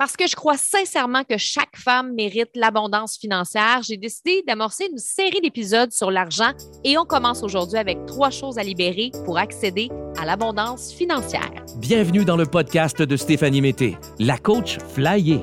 Parce que je crois sincèrement que chaque femme mérite l'abondance financière, j'ai décidé d'amorcer une série d'épisodes sur l'argent et on commence aujourd'hui avec trois choses à libérer pour accéder à l'abondance financière. Bienvenue dans le podcast de Stéphanie Mété, la coach Flyer.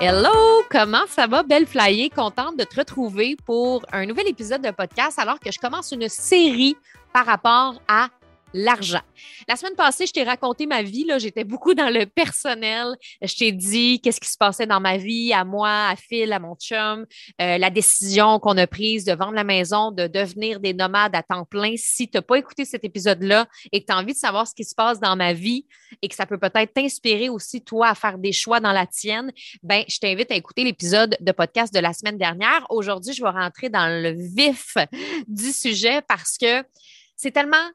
Hello, comment ça va, belle flyer? Contente de te retrouver pour un nouvel épisode de podcast alors que je commence une série par rapport à l'argent. La semaine passée, je t'ai raconté ma vie. J'étais beaucoup dans le personnel. Je t'ai dit qu'est-ce qui se passait dans ma vie, à moi, à Phil, à mon chum, euh, la décision qu'on a prise de vendre la maison, de devenir des nomades à temps plein. Si tu n'as pas écouté cet épisode-là et que tu as envie de savoir ce qui se passe dans ma vie et que ça peut peut-être t'inspirer aussi, toi, à faire des choix dans la tienne, ben, je t'invite à écouter l'épisode de podcast de la semaine dernière. Aujourd'hui, je vais rentrer dans le vif du sujet parce que c'est tellement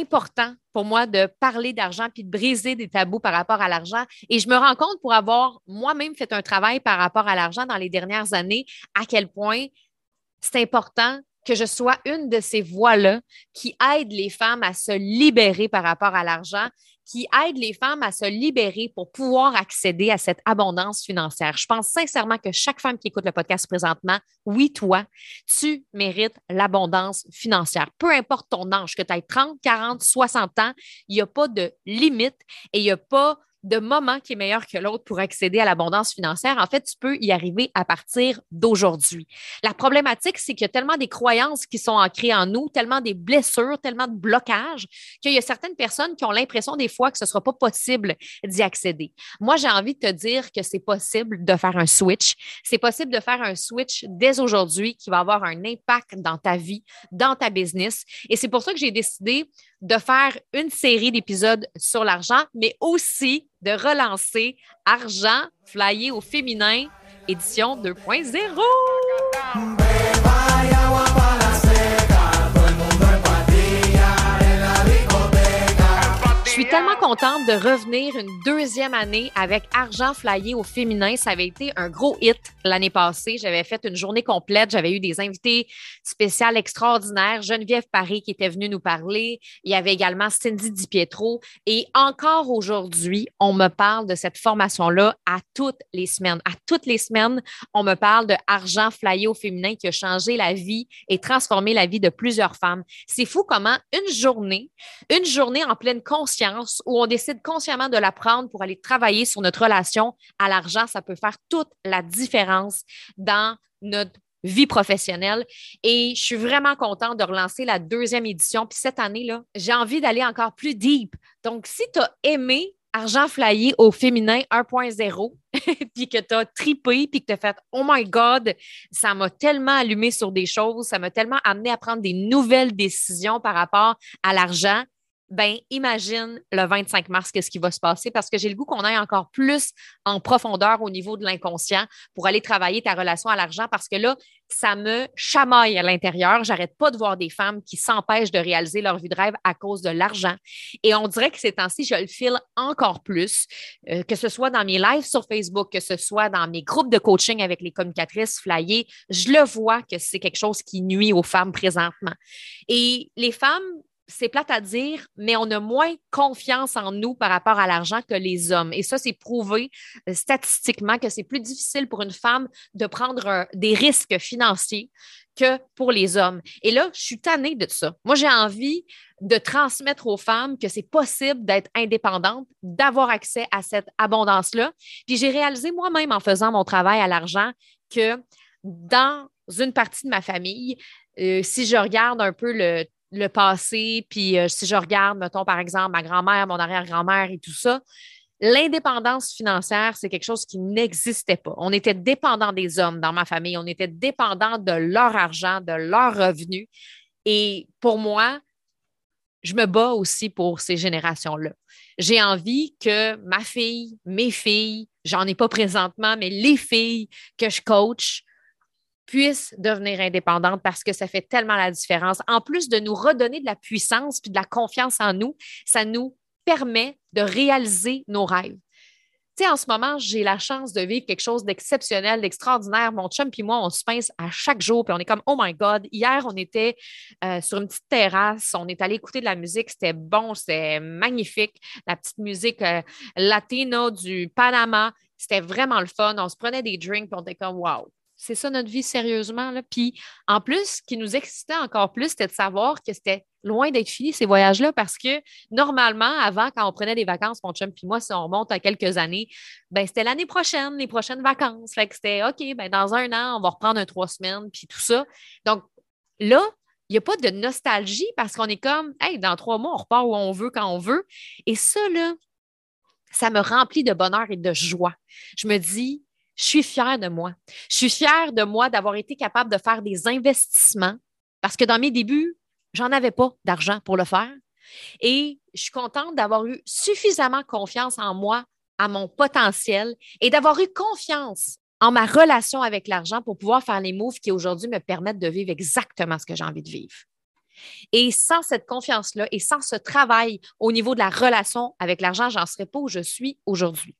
important pour moi de parler d'argent puis de briser des tabous par rapport à l'argent. Et je me rends compte pour avoir moi-même fait un travail par rapport à l'argent dans les dernières années, à quel point c'est important que je sois une de ces voix-là qui aide les femmes à se libérer par rapport à l'argent qui aide les femmes à se libérer pour pouvoir accéder à cette abondance financière. Je pense sincèrement que chaque femme qui écoute le podcast présentement, oui, toi, tu mérites l'abondance financière. Peu importe ton âge, que tu aies 30, 40, 60 ans, il n'y a pas de limite et il n'y a pas de moment qui est meilleur que l'autre pour accéder à l'abondance financière. En fait, tu peux y arriver à partir d'aujourd'hui. La problématique, c'est qu'il y a tellement des croyances qui sont ancrées en nous, tellement des blessures, tellement de blocages, qu'il y a certaines personnes qui ont l'impression des fois que ce ne sera pas possible d'y accéder. Moi, j'ai envie de te dire que c'est possible de faire un switch. C'est possible de faire un switch dès aujourd'hui qui va avoir un impact dans ta vie, dans ta business. Et c'est pour ça que j'ai décidé de faire une série d'épisodes sur l'argent, mais aussi de relancer Argent, flyer au féminin, édition 2.0. tellement contente de revenir une deuxième année avec Argent Flyé au féminin. Ça avait été un gros hit l'année passée. J'avais fait une journée complète. J'avais eu des invités spéciales extraordinaires. Geneviève Paris qui était venue nous parler. Il y avait également Cindy Di Pietro. Et encore aujourd'hui, on me parle de cette formation-là à toutes les semaines. À toutes les semaines, on me parle de Argent Flyé au féminin qui a changé la vie et transformé la vie de plusieurs femmes. C'est fou comment une journée, une journée en pleine conscience, où on décide consciemment de la prendre pour aller travailler sur notre relation à l'argent, ça peut faire toute la différence dans notre vie professionnelle. Et je suis vraiment contente de relancer la deuxième édition. Puis cette année-là, j'ai envie d'aller encore plus deep. Donc, si tu as aimé Argent Flyé au féminin 1.0, puis que tu as tripé, puis que tu as fait Oh my God, ça m'a tellement allumé sur des choses, ça m'a tellement amené à prendre des nouvelles décisions par rapport à l'argent ben imagine le 25 mars qu'est-ce qui va se passer? Parce que j'ai le goût qu'on aille encore plus en profondeur au niveau de l'inconscient pour aller travailler ta relation à l'argent parce que là, ça me chamaille à l'intérieur. J'arrête pas de voir des femmes qui s'empêchent de réaliser leur vie de rêve à cause de l'argent. Et on dirait que ces temps-ci, je le file encore plus, euh, que ce soit dans mes lives sur Facebook, que ce soit dans mes groupes de coaching avec les communicatrices flyées, je le vois que c'est quelque chose qui nuit aux femmes présentement. Et les femmes c'est plate à dire, mais on a moins confiance en nous par rapport à l'argent que les hommes. Et ça, c'est prouvé euh, statistiquement que c'est plus difficile pour une femme de prendre euh, des risques financiers que pour les hommes. Et là, je suis tannée de ça. Moi, j'ai envie de transmettre aux femmes que c'est possible d'être indépendante, d'avoir accès à cette abondance-là. Puis j'ai réalisé moi-même en faisant mon travail à l'argent que dans une partie de ma famille, euh, si je regarde un peu le le passé, puis euh, si je regarde, mettons, par exemple, ma grand-mère, mon arrière-grand-mère et tout ça, l'indépendance financière, c'est quelque chose qui n'existait pas. On était dépendant des hommes dans ma famille, on était dépendant de leur argent, de leurs revenus. Et pour moi, je me bats aussi pour ces générations-là. J'ai envie que ma fille, mes filles, j'en ai pas présentement, mais les filles que je coach puisse devenir indépendante parce que ça fait tellement la différence. En plus de nous redonner de la puissance puis de la confiance en nous, ça nous permet de réaliser nos rêves. Tu sais, en ce moment, j'ai la chance de vivre quelque chose d'exceptionnel, d'extraordinaire. Mon chum puis moi, on se pince à chaque jour, puis on est comme, oh my God. Hier, on était euh, sur une petite terrasse, on est allé écouter de la musique, c'était bon, c'était magnifique. La petite musique euh, latino du Panama, c'était vraiment le fun. On se prenait des drinks, puis on était comme, wow, c'est ça notre vie sérieusement. Là. Puis en plus, ce qui nous excitait encore plus, c'était de savoir que c'était loin d'être fini ces voyages-là parce que normalement, avant, quand on prenait des vacances, mon chum puis moi, si on remonte à quelques années, ben c'était l'année prochaine, les prochaines vacances. Fait que c'était OK, ben dans un an, on va reprendre un trois semaines, puis tout ça. Donc là, il n'y a pas de nostalgie parce qu'on est comme, hey, dans trois mois, on repart où on veut, quand on veut. Et ça, là, ça me remplit de bonheur et de joie. Je me dis, je suis fière de moi. Je suis fière de moi d'avoir été capable de faire des investissements parce que dans mes débuts, j'en avais pas d'argent pour le faire. Et je suis contente d'avoir eu suffisamment confiance en moi, à mon potentiel et d'avoir eu confiance en ma relation avec l'argent pour pouvoir faire les moves qui aujourd'hui me permettent de vivre exactement ce que j'ai envie de vivre. Et sans cette confiance-là et sans ce travail au niveau de la relation avec l'argent, j'en serais pas où je suis aujourd'hui.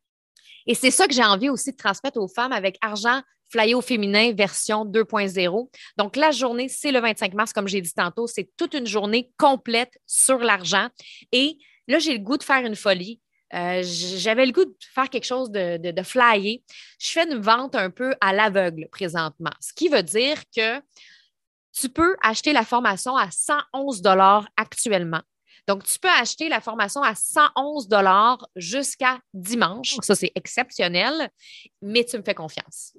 Et c'est ça que j'ai envie aussi de transmettre aux femmes avec Argent Flyer au féminin version 2.0. Donc, la journée, c'est le 25 mars, comme j'ai dit tantôt, c'est toute une journée complète sur l'argent. Et là, j'ai le goût de faire une folie. Euh, j'avais le goût de faire quelque chose de, de, flyer. Je fais une vente un peu à l'aveugle présentement, ce qui veut dire que tu peux acheter la formation à 111 dollars actuellement. Donc, tu peux acheter la formation à 111 dollars jusqu'à dimanche. Ça, c'est exceptionnel, mais tu me fais confiance.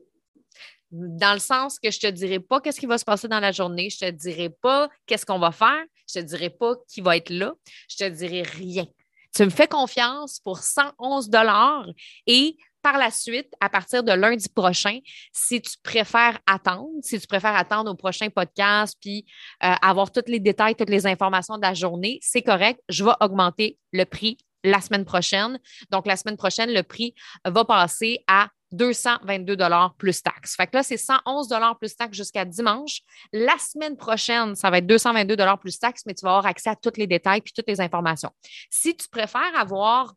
Dans le sens que je ne te dirai pas qu'est-ce qui va se passer dans la journée, je ne te dirai pas qu'est-ce qu'on va faire, je ne te dirai pas qui va être là, je ne te dirai rien. Tu me fais confiance pour 111 dollars et par la suite, à partir de lundi prochain, si tu préfères attendre, si tu préfères attendre au prochain podcast puis euh, avoir tous les détails, toutes les informations de la journée, c'est correct. Je vais augmenter le prix la semaine prochaine. Donc, la semaine prochaine, le prix va passer à 222 dollars plus taxes. Fait que là, c'est 111 dollars plus taxes jusqu'à dimanche. La semaine prochaine, ça va être 222 dollars plus taxes, mais tu vas avoir accès à tous les détails puis toutes les informations. Si tu préfères avoir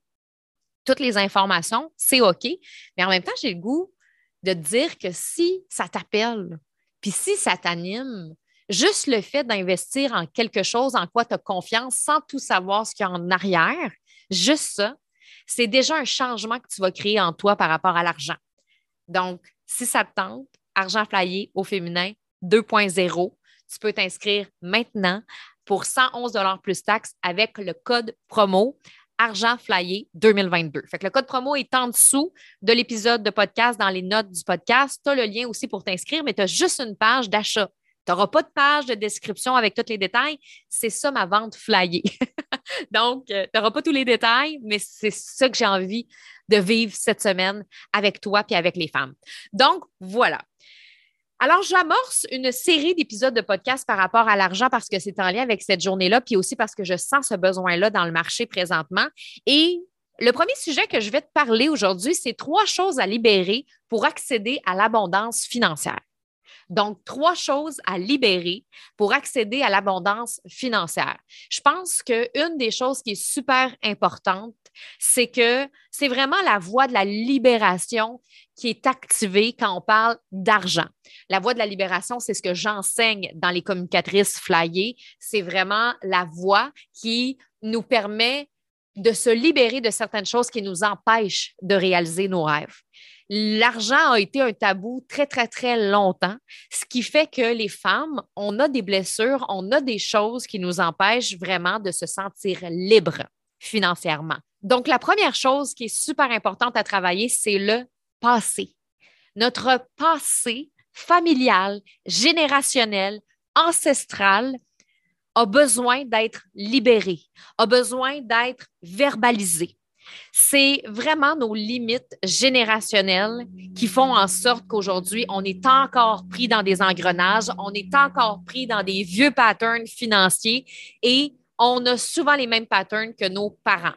toutes les informations, c'est OK. Mais en même temps, j'ai le goût de dire que si ça t'appelle, puis si ça t'anime, juste le fait d'investir en quelque chose en quoi tu as confiance sans tout savoir ce qu'il y a en arrière, juste ça, c'est déjà un changement que tu vas créer en toi par rapport à l'argent. Donc, si ça te tente, argent flyé au féminin 2.0, tu peux t'inscrire maintenant pour 111 plus taxes avec le code promo Argent Flyer 2022. Fait que le code promo est en dessous de l'épisode de podcast dans les notes du podcast. Tu as le lien aussi pour t'inscrire, mais tu as juste une page d'achat. Tu n'auras pas de page de description avec tous les détails. C'est ça ma vente Flyer. Donc, euh, tu n'auras pas tous les détails, mais c'est ça que j'ai envie de vivre cette semaine avec toi et avec les femmes. Donc, voilà. Alors, j'amorce une série d'épisodes de podcast par rapport à l'argent parce que c'est en lien avec cette journée-là, puis aussi parce que je sens ce besoin-là dans le marché présentement. Et le premier sujet que je vais te parler aujourd'hui, c'est trois choses à libérer pour accéder à l'abondance financière. Donc, trois choses à libérer pour accéder à l'abondance financière. Je pense qu'une des choses qui est super importante, c'est que c'est vraiment la voie de la libération qui est activée quand on parle d'argent. La voie de la libération, c'est ce que j'enseigne dans les communicatrices flyées. C'est vraiment la voie qui nous permet de se libérer de certaines choses qui nous empêchent de réaliser nos rêves. L'argent a été un tabou très, très, très longtemps, ce qui fait que les femmes, on a des blessures, on a des choses qui nous empêchent vraiment de se sentir libres financièrement. Donc, la première chose qui est super importante à travailler, c'est le passé. Notre passé familial, générationnel, ancestral a besoin d'être libéré, a besoin d'être verbalisé. C'est vraiment nos limites générationnelles qui font en sorte qu'aujourd'hui, on est encore pris dans des engrenages, on est encore pris dans des vieux patterns financiers et on a souvent les mêmes patterns que nos parents.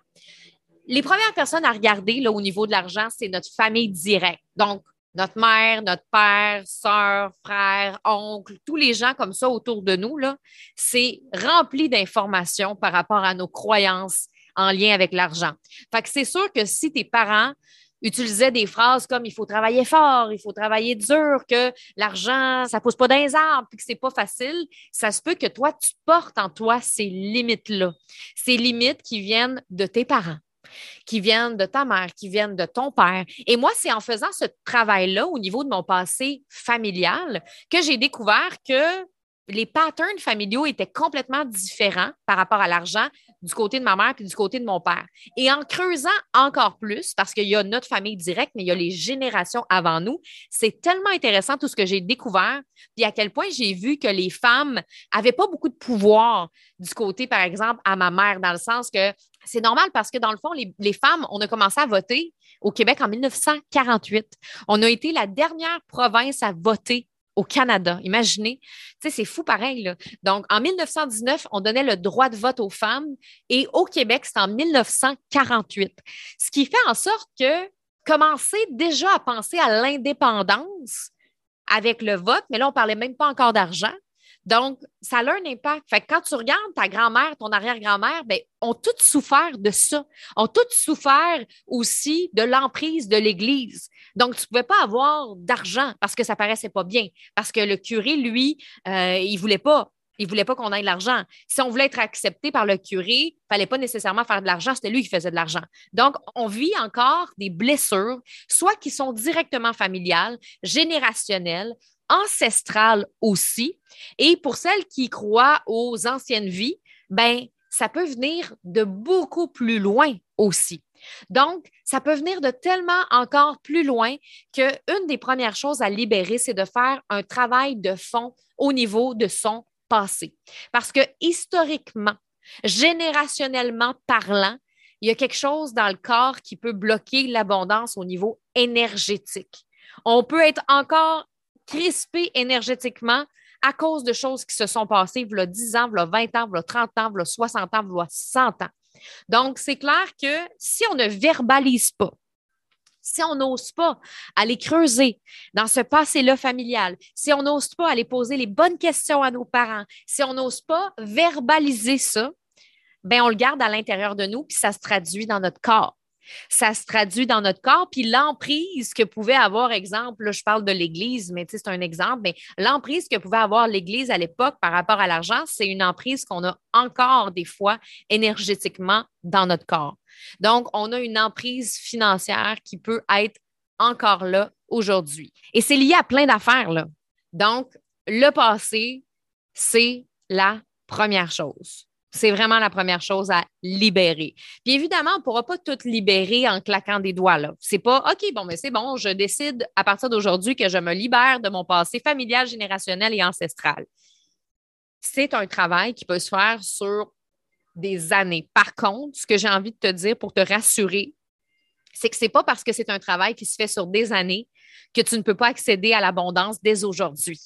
Les premières personnes à regarder là, au niveau de l'argent, c'est notre famille directe. Donc, notre mère, notre père, soeur, frère, oncle, tous les gens comme ça autour de nous, c'est rempli d'informations par rapport à nos croyances en lien avec l'argent. Fait c'est sûr que si tes parents utilisaient des phrases comme il faut travailler fort, il faut travailler dur, que l'argent, ça pousse pas dans les arbres, puis que c'est pas facile, ça se peut que toi, tu portes en toi ces limites-là. Ces limites qui viennent de tes parents qui viennent de ta mère, qui viennent de ton père. Et moi, c'est en faisant ce travail-là au niveau de mon passé familial que j'ai découvert que les patterns familiaux étaient complètement différents par rapport à l'argent du côté de ma mère puis du côté de mon père. Et en creusant encore plus, parce qu'il y a notre famille directe, mais il y a les générations avant nous, c'est tellement intéressant tout ce que j'ai découvert, puis à quel point j'ai vu que les femmes n'avaient pas beaucoup de pouvoir du côté, par exemple, à ma mère, dans le sens que c'est normal parce que dans le fond, les, les femmes, on a commencé à voter au Québec en 1948. On a été la dernière province à voter au Canada. Imaginez, c'est fou pareil. Donc, en 1919, on donnait le droit de vote aux femmes et au Québec, c'est en 1948. Ce qui fait en sorte que commencer déjà à penser à l'indépendance avec le vote, mais là, on ne parlait même pas encore d'argent. Donc, ça a un impact. Fait que quand tu regardes ta grand-mère, ton arrière-grand-mère, ben, ont toutes souffert de ça. Ont toutes souffert aussi de l'emprise de l'Église. Donc, tu ne pouvais pas avoir d'argent parce que ça paraissait pas bien. Parce que le curé, lui, euh, il voulait pas. Il voulait pas qu'on ait de l'argent. Si on voulait être accepté par le curé, il fallait pas nécessairement faire de l'argent, c'était lui qui faisait de l'argent. Donc, on vit encore des blessures, soit qui sont directement familiales, générationnelles, ancestrales aussi. Et pour celles qui croient aux anciennes vies, ben, ça peut venir de beaucoup plus loin aussi. Donc, ça peut venir de tellement encore plus loin qu'une des premières choses à libérer, c'est de faire un travail de fond au niveau de son passé. Parce que historiquement, générationnellement parlant, il y a quelque chose dans le corps qui peut bloquer l'abondance au niveau énergétique. On peut être encore crispé énergétiquement à cause de choses qui se sont passées il y a 10 ans, il y a 20 ans, il y a 30 ans, il y a 60 ans, il y a 100 ans. Donc, c'est clair que si on ne verbalise pas, si on n'ose pas aller creuser dans ce passé-là familial, si on n'ose pas aller poser les bonnes questions à nos parents, si on n'ose pas verbaliser ça, ben on le garde à l'intérieur de nous, puis ça se traduit dans notre corps ça se traduit dans notre corps. Puis l'emprise que pouvait avoir, exemple, là, je parle de l'Église, mais c'est un exemple, mais l'emprise que pouvait avoir l'Église à l'époque par rapport à l'argent, c'est une emprise qu'on a encore des fois énergétiquement dans notre corps. Donc, on a une emprise financière qui peut être encore là aujourd'hui. Et c'est lié à plein d'affaires, là. Donc, le passé, c'est la première chose. C'est vraiment la première chose à libérer. Puis évidemment, on ne pourra pas tout libérer en claquant des doigts. Ce C'est pas OK, bon, mais c'est bon, je décide à partir d'aujourd'hui que je me libère de mon passé familial, générationnel et ancestral. C'est un travail qui peut se faire sur des années. Par contre, ce que j'ai envie de te dire pour te rassurer, c'est que ce n'est pas parce que c'est un travail qui se fait sur des années que tu ne peux pas accéder à l'abondance dès aujourd'hui.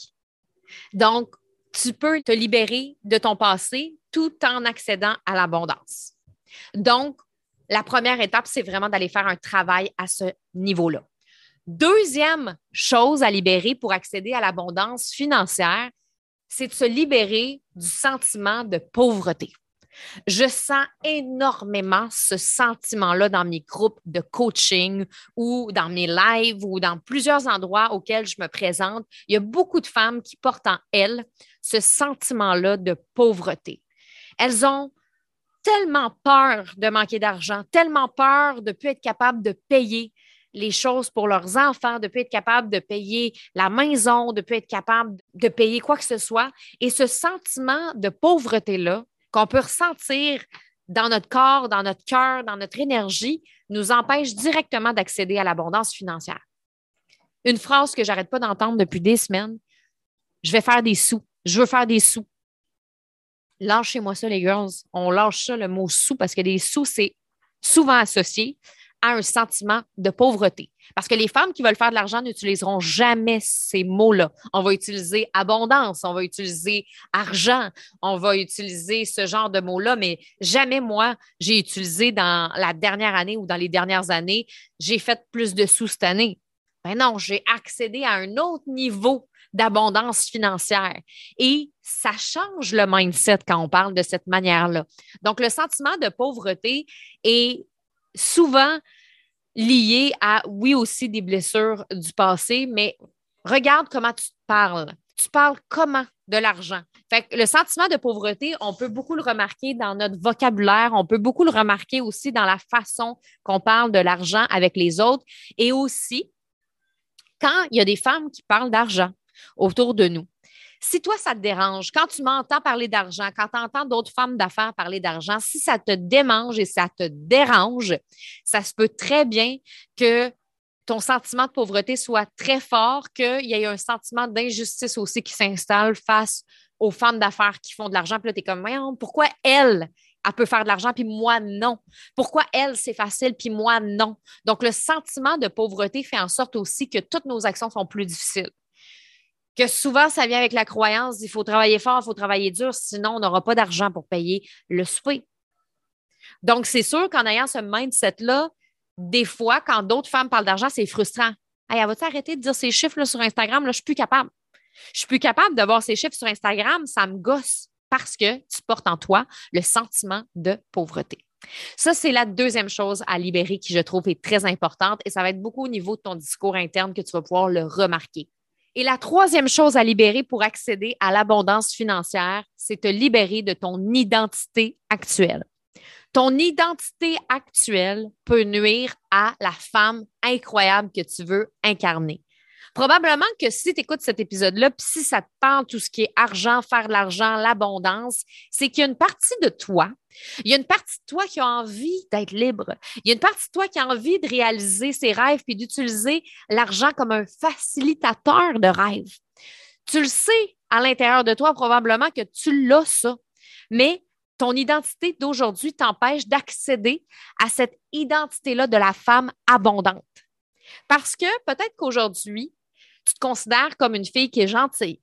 Donc, tu peux te libérer de ton passé tout en accédant à l'abondance. Donc, la première étape, c'est vraiment d'aller faire un travail à ce niveau-là. Deuxième chose à libérer pour accéder à l'abondance financière, c'est de se libérer du sentiment de pauvreté. Je sens énormément ce sentiment-là dans mes groupes de coaching ou dans mes lives ou dans plusieurs endroits auxquels je me présente. Il y a beaucoup de femmes qui portent en elles ce sentiment-là de pauvreté. Elles ont tellement peur de manquer d'argent, tellement peur de ne plus être capable de payer les choses pour leurs enfants, de ne plus être capable de payer la maison, de ne plus être capable de payer quoi que ce soit. Et ce sentiment de pauvreté-là, qu'on peut ressentir dans notre corps, dans notre cœur, dans notre énergie, nous empêche directement d'accéder à l'abondance financière. Une phrase que j'arrête pas d'entendre depuis des semaines, je vais faire des sous, je veux faire des sous. Lâchez-moi ça, les girls. On lâche ça, le mot sous, parce que des sous, c'est souvent associé un sentiment de pauvreté. Parce que les femmes qui veulent faire de l'argent n'utiliseront jamais ces mots-là. On va utiliser abondance, on va utiliser argent, on va utiliser ce genre de mots-là, mais jamais moi, j'ai utilisé dans la dernière année ou dans les dernières années, j'ai fait plus de sous cette année. Ben non, j'ai accédé à un autre niveau d'abondance financière. Et ça change le mindset quand on parle de cette manière-là. Donc, le sentiment de pauvreté est souvent lié à, oui, aussi des blessures du passé, mais regarde comment tu parles. Tu parles comment de l'argent? Fait le sentiment de pauvreté, on peut beaucoup le remarquer dans notre vocabulaire, on peut beaucoup le remarquer aussi dans la façon qu'on parle de l'argent avec les autres et aussi quand il y a des femmes qui parlent d'argent autour de nous. Si toi, ça te dérange, quand tu m'entends parler d'argent, quand tu entends d'autres femmes d'affaires parler d'argent, si ça te démange et ça te dérange, ça se peut très bien que ton sentiment de pauvreté soit très fort, qu'il y ait un sentiment d'injustice aussi qui s'installe face aux femmes d'affaires qui font de l'argent. Puis là, tu es comme, pourquoi elle, elle peut faire de l'argent, puis moi, non? Pourquoi elle, c'est facile, puis moi, non? Donc, le sentiment de pauvreté fait en sorte aussi que toutes nos actions sont plus difficiles que souvent, ça vient avec la croyance il faut travailler fort, il faut travailler dur, sinon on n'aura pas d'argent pour payer le souper. Donc, c'est sûr qu'en ayant ce mindset-là, des fois, quand d'autres femmes parlent d'argent, c'est frustrant. Hey, elle va-tu arrêter de dire ces chiffres là, sur Instagram? Là, je ne suis plus capable. Je suis plus capable de voir ces chiffres sur Instagram, ça me gosse parce que tu portes en toi le sentiment de pauvreté. Ça, c'est la deuxième chose à libérer qui, je trouve, est très importante et ça va être beaucoup au niveau de ton discours interne que tu vas pouvoir le remarquer. Et la troisième chose à libérer pour accéder à l'abondance financière, c'est te libérer de ton identité actuelle. Ton identité actuelle peut nuire à la femme incroyable que tu veux incarner. Probablement que si tu écoutes cet épisode-là, puis si ça te parle tout ce qui est argent, faire de l'argent, l'abondance, c'est qu'il y a une partie de toi, il y a une partie de toi qui a envie d'être libre. Il y a une partie de toi qui a envie de réaliser ses rêves puis d'utiliser l'argent comme un facilitateur de rêves. Tu le sais à l'intérieur de toi probablement que tu l'as ça, mais ton identité d'aujourd'hui t'empêche d'accéder à cette identité-là de la femme abondante. Parce que peut-être qu'aujourd'hui, tu te considères comme une fille qui est gentille.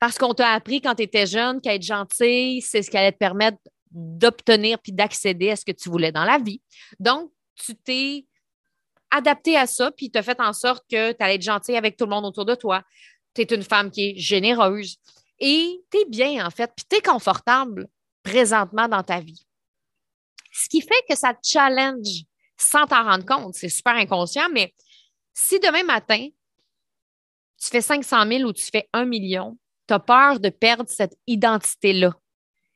Parce qu'on t'a appris quand tu étais jeune qu'être gentille, c'est ce qui allait te permettre d'obtenir puis d'accéder à ce que tu voulais dans la vie. Donc, tu t'es adapté à ça, puis tu as fait en sorte que tu allais être gentille avec tout le monde autour de toi. Tu es une femme qui est généreuse et tu es bien, en fait, puis tu es confortable présentement dans ta vie. Ce qui fait que ça te challenge sans t'en rendre compte. C'est super inconscient, mais si demain matin, tu fais 500 000 ou tu fais 1 million, tu as peur de perdre cette identité-là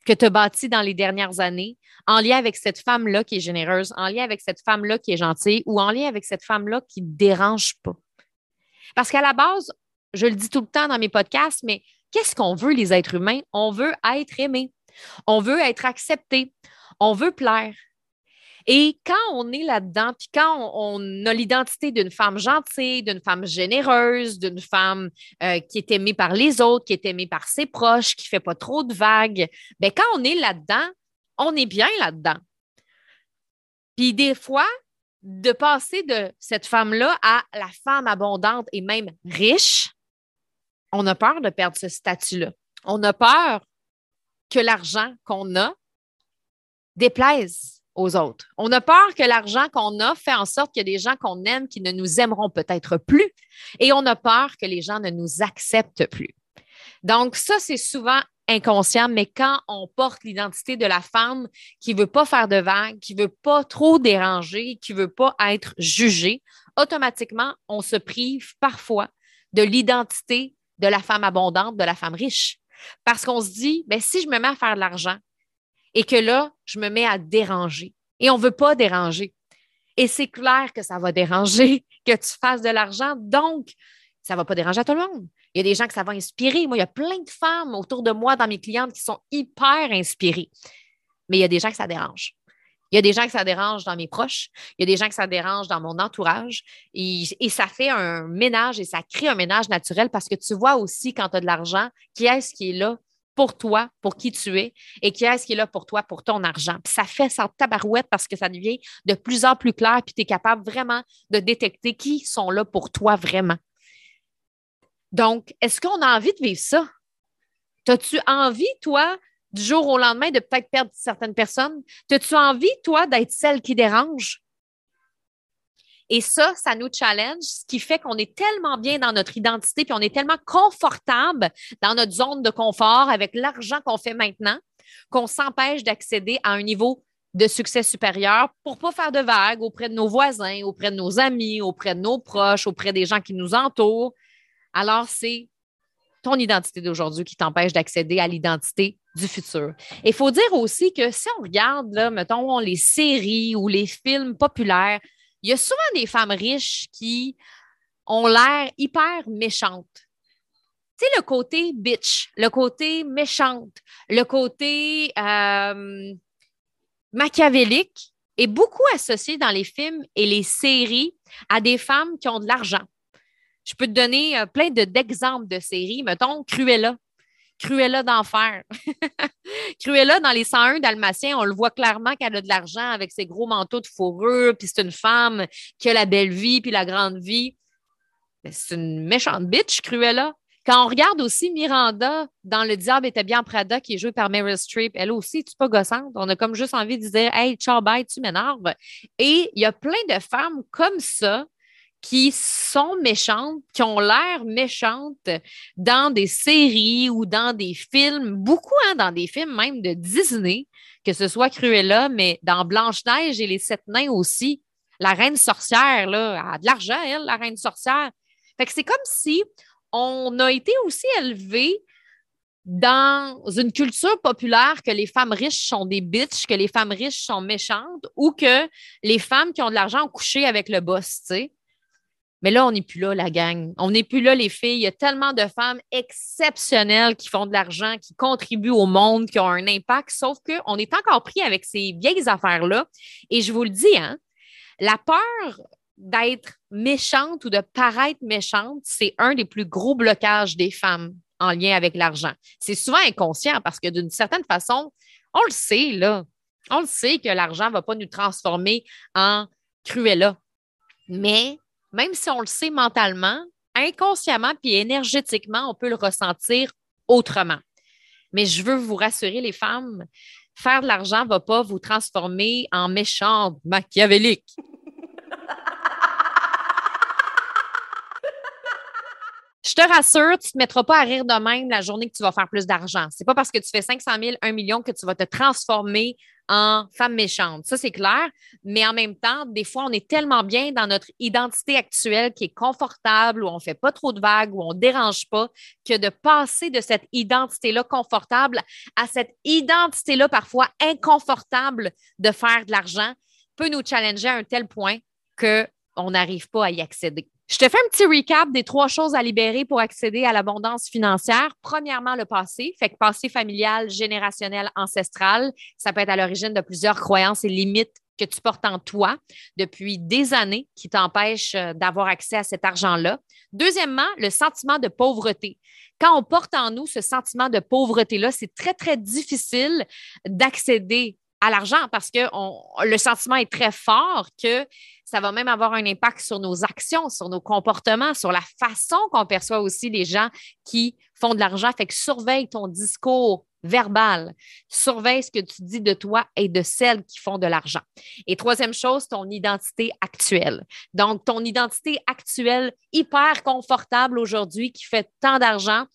que tu as bâtie dans les dernières années en lien avec cette femme-là qui est généreuse, en lien avec cette femme-là qui est gentille ou en lien avec cette femme-là qui ne dérange pas. Parce qu'à la base, je le dis tout le temps dans mes podcasts, mais qu'est-ce qu'on veut, les êtres humains? On veut être aimé. On veut être accepté. On veut plaire. Et quand on est là-dedans, puis quand on, a l'identité d'une femme gentille, d'une femme généreuse, d'une femme euh, qui est aimée par les autres, qui est aimée par ses proches, qui ne fait pas trop de vagues, bien, quand on est là-dedans, on est bien là-dedans. Puis des fois, de passer de cette femme-là à la femme abondante et même riche, on a peur de perdre ce statut-là. On a peur que l'argent qu'on a déplaise aux autres. On a peur que l'argent qu'on a fait en sorte qu'il y a des gens qu'on aime qui ne nous aimeront peut-être plus et on a peur que les gens ne nous acceptent plus. Donc, ça, c'est souvent inconscient, mais quand on porte l'identité de la femme qui ne veut pas faire de vagues, qui ne veut pas trop déranger, qui ne veut pas être jugée, automatiquement, on se prive parfois de l'identité de la femme abondante, de la femme riche. Parce qu'on se dit, ben, si je me mets à faire de l'argent, et que là, je me mets à déranger. Et on ne veut pas déranger. Et c'est clair que ça va déranger que tu fasses de l'argent. Donc, ça ne va pas déranger à tout le monde. Il y a des gens que ça va inspirer. Moi, il y a plein de femmes autour de moi, dans mes clientes, qui sont hyper inspirées. Mais il y a des gens que ça dérange. Il y a des gens que ça dérange dans mes proches. Il y a des gens que ça dérange dans mon entourage. Et, ça fait un ménage et ça crée un ménage naturel parce que tu vois aussi quand tu as de l'argent, qui est-ce qui est là? Pour toi, pour qui tu es, et qui est-ce qui est là pour toi, pour ton argent. Puis ça fait ça tabarouette parce que ça devient de plus en plus clair, puis tu es capable vraiment de détecter qui sont là pour toi vraiment. Donc, est-ce qu'on a envie de vivre ça? As-tu envie, toi, du jour au lendemain, de peut-être perdre certaines personnes? As-tu envie, toi, d'être celle qui dérange? Et ça, ça nous challenge, ce qui fait qu'on est tellement bien dans notre identité, puis on est tellement confortable dans notre zone de confort avec l'argent qu'on fait maintenant, qu'on s'empêche d'accéder à un niveau de succès supérieur pour pas faire de vagues auprès de nos voisins, auprès de nos amis, auprès de nos proches, auprès des gens qui nous entourent. Alors, c'est ton identité d'aujourd'hui qui t'empêche d'accéder à l'identité du futur. Il faut dire aussi que si on regarde, mettons, les séries ou les films populaires, il y a souvent des femmes riches qui ont l'air hyper méchantes. Tu sais, le côté bitch, le côté méchante, le côté euh, machiavélique est beaucoup associé dans les films et les séries à des femmes qui ont de l'argent. Je peux te donner euh, plein d'exemples de, séries. Mettons, Cruella. Cruella d'enfer. Cruella, dans les 101 Dalmatiens, on le voit clairement qu'elle a de l'argent avec ses gros manteaux de fourrure, puis c'est une femme qui a la belle vie, puis la grande vie. C'est une méchante bitch, Cruella. Quand on regarde aussi Miranda dans Le Diable était bien Prada, qui est joué par Meryl Streep, elle aussi, tu pas gossante. On a comme juste envie de dire Hey, ciao, bye, tu m'énerves. Et il y a plein de femmes comme ça qui sont méchantes, qui ont l'air méchantes dans des séries ou dans des films, beaucoup hein, dans des films même de Disney, que ce soit Cruella, mais dans Blanche-Neige et les Sept Nains aussi. La reine sorcière, là, a de l'argent, elle, la reine sorcière. Fait que c'est comme si on a été aussi élevé dans une culture populaire que les femmes riches sont des bitches, que les femmes riches sont méchantes ou que les femmes qui ont de l'argent ont couché avec le boss, tu sais. Mais là, on n'est plus là, la gang. On n'est plus là, les filles. Il y a tellement de femmes exceptionnelles qui font de l'argent, qui contribuent au monde, qui ont un impact, sauf qu'on est encore pris avec ces vieilles affaires-là. Et je vous le dis, hein, la peur d'être méchante ou de paraître méchante, c'est un des plus gros blocages des femmes en lien avec l'argent. C'est souvent inconscient parce que d'une certaine façon, on le sait, là. On le sait que l'argent ne va pas nous transformer en cruella. Mais même si on le sait mentalement, inconsciemment puis énergétiquement, on peut le ressentir autrement. Mais je veux vous rassurer, les femmes, faire de l'argent ne va pas vous transformer en méchante machiavélique. Je te rassure, tu ne te mettras pas à rire de même la journée que tu vas faire plus d'argent. C'est pas parce que tu fais 500 000, 1 million que tu vas te transformer en femme méchante. Ça, c'est clair. Mais en même temps, des fois, on est tellement bien dans notre identité actuelle qui est confortable, où on ne fait pas trop de vagues, où on ne dérange pas, que de passer de cette identité-là confortable à cette identité-là parfois inconfortable de faire de l'argent peut nous challenger à un tel point qu'on n'arrive pas à y accéder. Je te fais un petit recap des trois choses à libérer pour accéder à l'abondance financière. Premièrement, le passé, fait que passé familial, générationnel, ancestral, ça peut être à l'origine de plusieurs croyances et limites que tu portes en toi depuis des années qui t'empêchent euh, d'avoir accès à cet argent-là. Deuxièmement, le sentiment de pauvreté. Quand on porte en nous ce sentiment de pauvreté-là, c'est très, très difficile d'accéder à l'argent parce que le sentiment est très fort que ça va même avoir un impact sur nos actions, sur nos comportements, sur la façon qu'on perçoit aussi les gens qui font de l'argent. Fait que surveille ton discours verbal. Surveille ce que tu dis de toi et de celles qui font de l'argent. Et troisième chose, ton identité actuelle. Donc, ton identité actuelle hyper confortable aujourd'hui qui fait tant d'argent,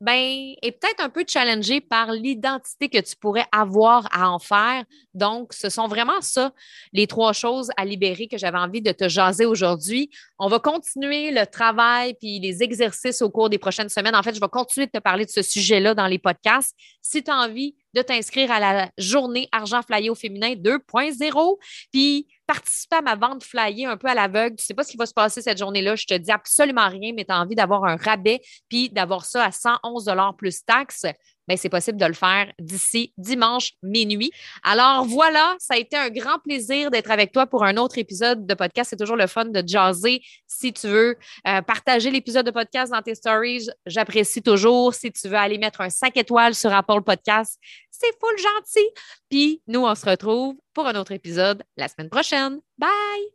ben, est peut-être un peu challengé par l'identité que tu pourrais avoir à en faire. Donc, ce sont vraiment ça, les trois choses à libérer que j'avais envie de te jaser aujourd'hui. On va continuer le travail puis les exercices au cours des prochaines semaines. En fait, je vais continuer de te parler de ce sujet-là dans les podcasts. Si tu as envie de t'inscrire à la journée Argent Flyer au féminin 2.0, puis participer à ma vente flyer un peu à l'aveugle. Tu ne sais pas ce qui va se passer cette journée-là. Je te dis absolument rien, mais tu as envie d'avoir un rabais puis d'avoir ça à 111 plus taxes. Ben, c'est possible de le faire d'ici dimanche minuit. Alors voilà, ça a été un grand plaisir d'être avec toi pour un autre épisode de podcast. C'est toujours le fun de jaser. Si tu veux euh, partager l'épisode de podcast dans tes stories, j'apprécie toujours. Si tu veux aller mettre un 5 étoiles sur Apple Podcast, c'est full gentil. Puis nous, on se retrouve pour un autre épisode la semaine prochaine. Bye!